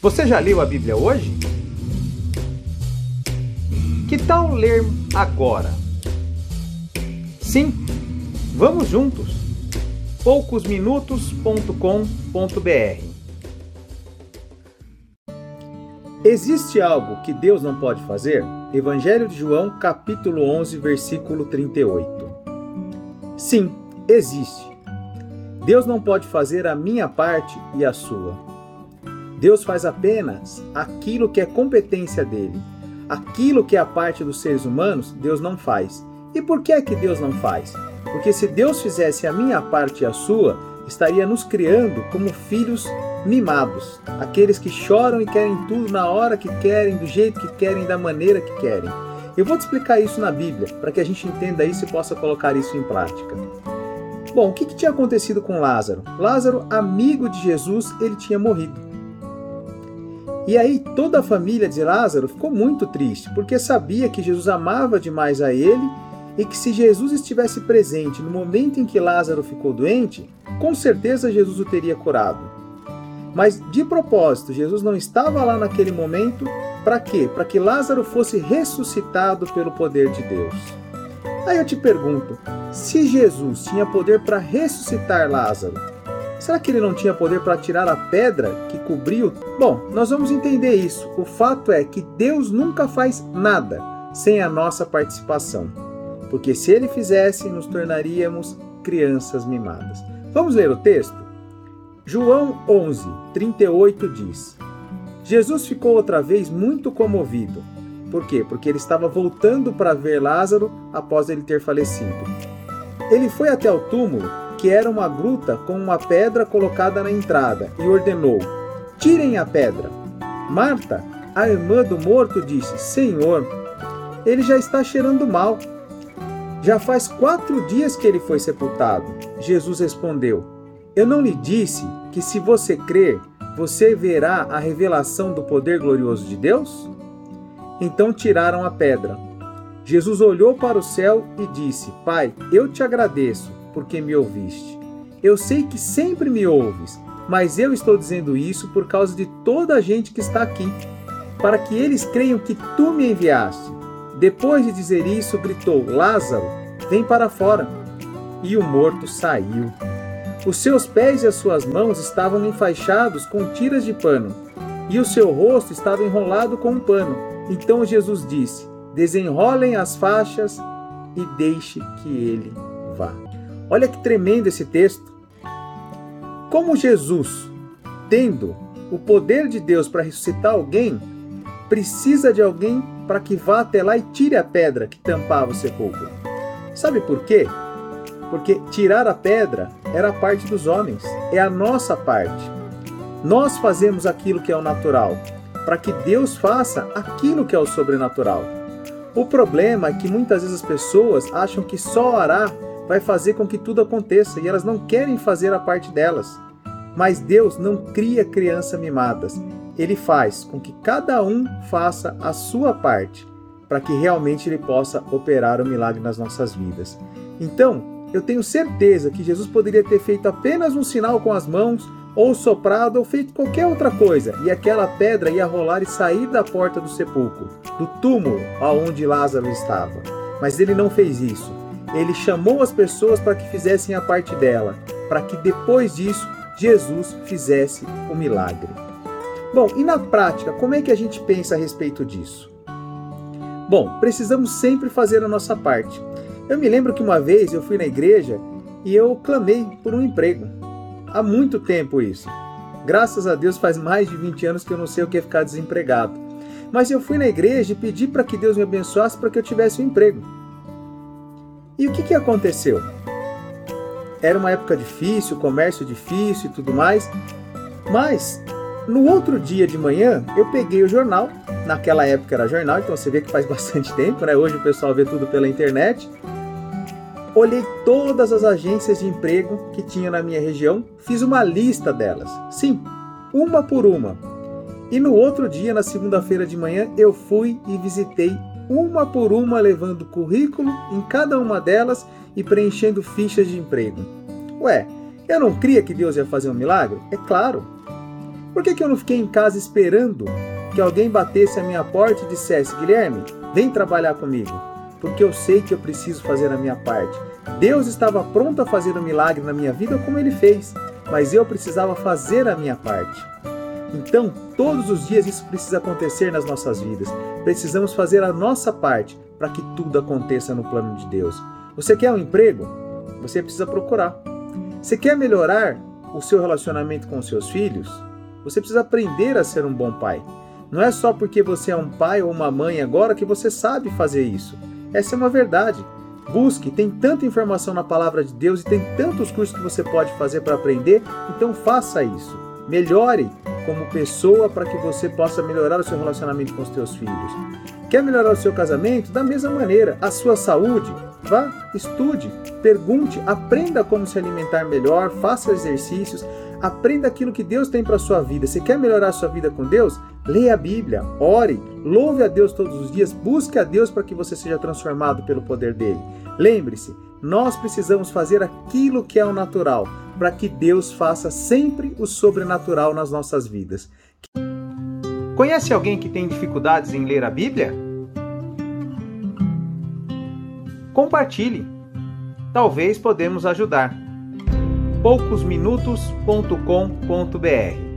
Você já leu a Bíblia hoje? Que tal ler agora? Sim, vamos juntos. poucosminutos.com.br Existe algo que Deus não pode fazer? Evangelho de João, capítulo 11, versículo 38. Sim, existe. Deus não pode fazer a minha parte e a sua. Deus faz apenas aquilo que é competência dele. Aquilo que é a parte dos seres humanos, Deus não faz. E por que é que Deus não faz? Porque se Deus fizesse a minha parte e a sua, estaria nos criando como filhos mimados, aqueles que choram e querem tudo na hora que querem, do jeito que querem, da maneira que querem. Eu vou te explicar isso na Bíblia, para que a gente entenda isso e possa colocar isso em prática. Bom, o que, que tinha acontecido com Lázaro? Lázaro, amigo de Jesus, ele tinha morrido. E aí toda a família de Lázaro ficou muito triste, porque sabia que Jesus amava demais a ele e que se Jesus estivesse presente no momento em que Lázaro ficou doente, com certeza Jesus o teria curado. Mas de propósito, Jesus não estava lá naquele momento para quê? Para que Lázaro fosse ressuscitado pelo poder de Deus. Aí eu te pergunto, se Jesus tinha poder para ressuscitar Lázaro, Será que ele não tinha poder para tirar a pedra que cobriu? Bom, nós vamos entender isso. O fato é que Deus nunca faz nada sem a nossa participação. Porque se ele fizesse, nos tornaríamos crianças mimadas. Vamos ler o texto? João 11, 38 diz: Jesus ficou outra vez muito comovido. Por quê? Porque ele estava voltando para ver Lázaro após ele ter falecido. Ele foi até o túmulo que era uma gruta com uma pedra colocada na entrada, e ordenou: Tirem a pedra. Marta, a irmã do morto, disse: Senhor, ele já está cheirando mal. Já faz quatro dias que ele foi sepultado. Jesus respondeu: Eu não lhe disse que se você crer, você verá a revelação do poder glorioso de Deus? Então tiraram a pedra. Jesus olhou para o céu e disse: Pai, eu te agradeço porque me ouviste. Eu sei que sempre me ouves, mas eu estou dizendo isso por causa de toda a gente que está aqui, para que eles creiam que tu me enviaste. Depois de dizer isso, gritou: Lázaro, vem para fora. E o morto saiu. Os seus pés e as suas mãos estavam enfaixados com tiras de pano, e o seu rosto estava enrolado com um pano. Então Jesus disse: Desenrolem as faixas e deixe que ele vá. Olha que tremendo esse texto. Como Jesus, tendo o poder de Deus para ressuscitar alguém, precisa de alguém para que vá até lá e tire a pedra que tampava o sepulcro. Sabe por quê? Porque tirar a pedra era a parte dos homens, é a nossa parte. Nós fazemos aquilo que é o natural, para que Deus faça aquilo que é o sobrenatural. O problema é que muitas vezes as pessoas acham que só orar vai fazer com que tudo aconteça e elas não querem fazer a parte delas. Mas Deus não cria crianças mimadas. Ele faz com que cada um faça a sua parte para que realmente ele possa operar o milagre nas nossas vidas. Então, eu tenho certeza que Jesus poderia ter feito apenas um sinal com as mãos, ou soprado, ou feito qualquer outra coisa, e aquela pedra ia rolar e sair da porta do sepulcro, do túmulo aonde Lázaro estava. Mas ele não fez isso ele chamou as pessoas para que fizessem a parte dela, para que depois disso Jesus fizesse o milagre. Bom, e na prática, como é que a gente pensa a respeito disso? Bom, precisamos sempre fazer a nossa parte. Eu me lembro que uma vez eu fui na igreja e eu clamei por um emprego. Há muito tempo isso. Graças a Deus faz mais de 20 anos que eu não sei o que é ficar desempregado. Mas eu fui na igreja e pedi para que Deus me abençoasse para que eu tivesse um emprego. E o que, que aconteceu? Era uma época difícil, comércio difícil e tudo mais, mas no outro dia de manhã eu peguei o jornal, naquela época era jornal, então você vê que faz bastante tempo, né? Hoje o pessoal vê tudo pela internet. Olhei todas as agências de emprego que tinha na minha região, fiz uma lista delas. Sim, uma por uma. E no outro dia, na segunda-feira de manhã, eu fui e visitei uma por uma levando currículo em cada uma delas e preenchendo fichas de emprego. Ué, eu não cria que Deus ia fazer um milagre? É claro. Por que, que eu não fiquei em casa esperando que alguém batesse a minha porta e dissesse: Guilherme, vem trabalhar comigo? Porque eu sei que eu preciso fazer a minha parte. Deus estava pronto a fazer um milagre na minha vida como ele fez, mas eu precisava fazer a minha parte. Então, todos os dias isso precisa acontecer nas nossas vidas. Precisamos fazer a nossa parte para que tudo aconteça no plano de Deus. Você quer um emprego? Você precisa procurar. Você quer melhorar o seu relacionamento com os seus filhos? Você precisa aprender a ser um bom pai. Não é só porque você é um pai ou uma mãe agora que você sabe fazer isso. Essa é uma verdade. Busque, tem tanta informação na palavra de Deus e tem tantos cursos que você pode fazer para aprender, então faça isso. Melhore como pessoa para que você possa melhorar o seu relacionamento com os seus filhos. Quer melhorar o seu casamento? Da mesma maneira, a sua saúde? Vá, estude, pergunte, aprenda como se alimentar melhor, faça exercícios, aprenda aquilo que Deus tem para sua vida. Se quer melhorar a sua vida com Deus? Leia a Bíblia, ore, louve a Deus todos os dias, busque a Deus para que você seja transformado pelo poder dele. Lembre-se, nós precisamos fazer aquilo que é o natural, para que Deus faça sempre o sobrenatural nas nossas vidas. Conhece alguém que tem dificuldades em ler a Bíblia? Compartilhe. Talvez podemos ajudar. poucosminutos.com.br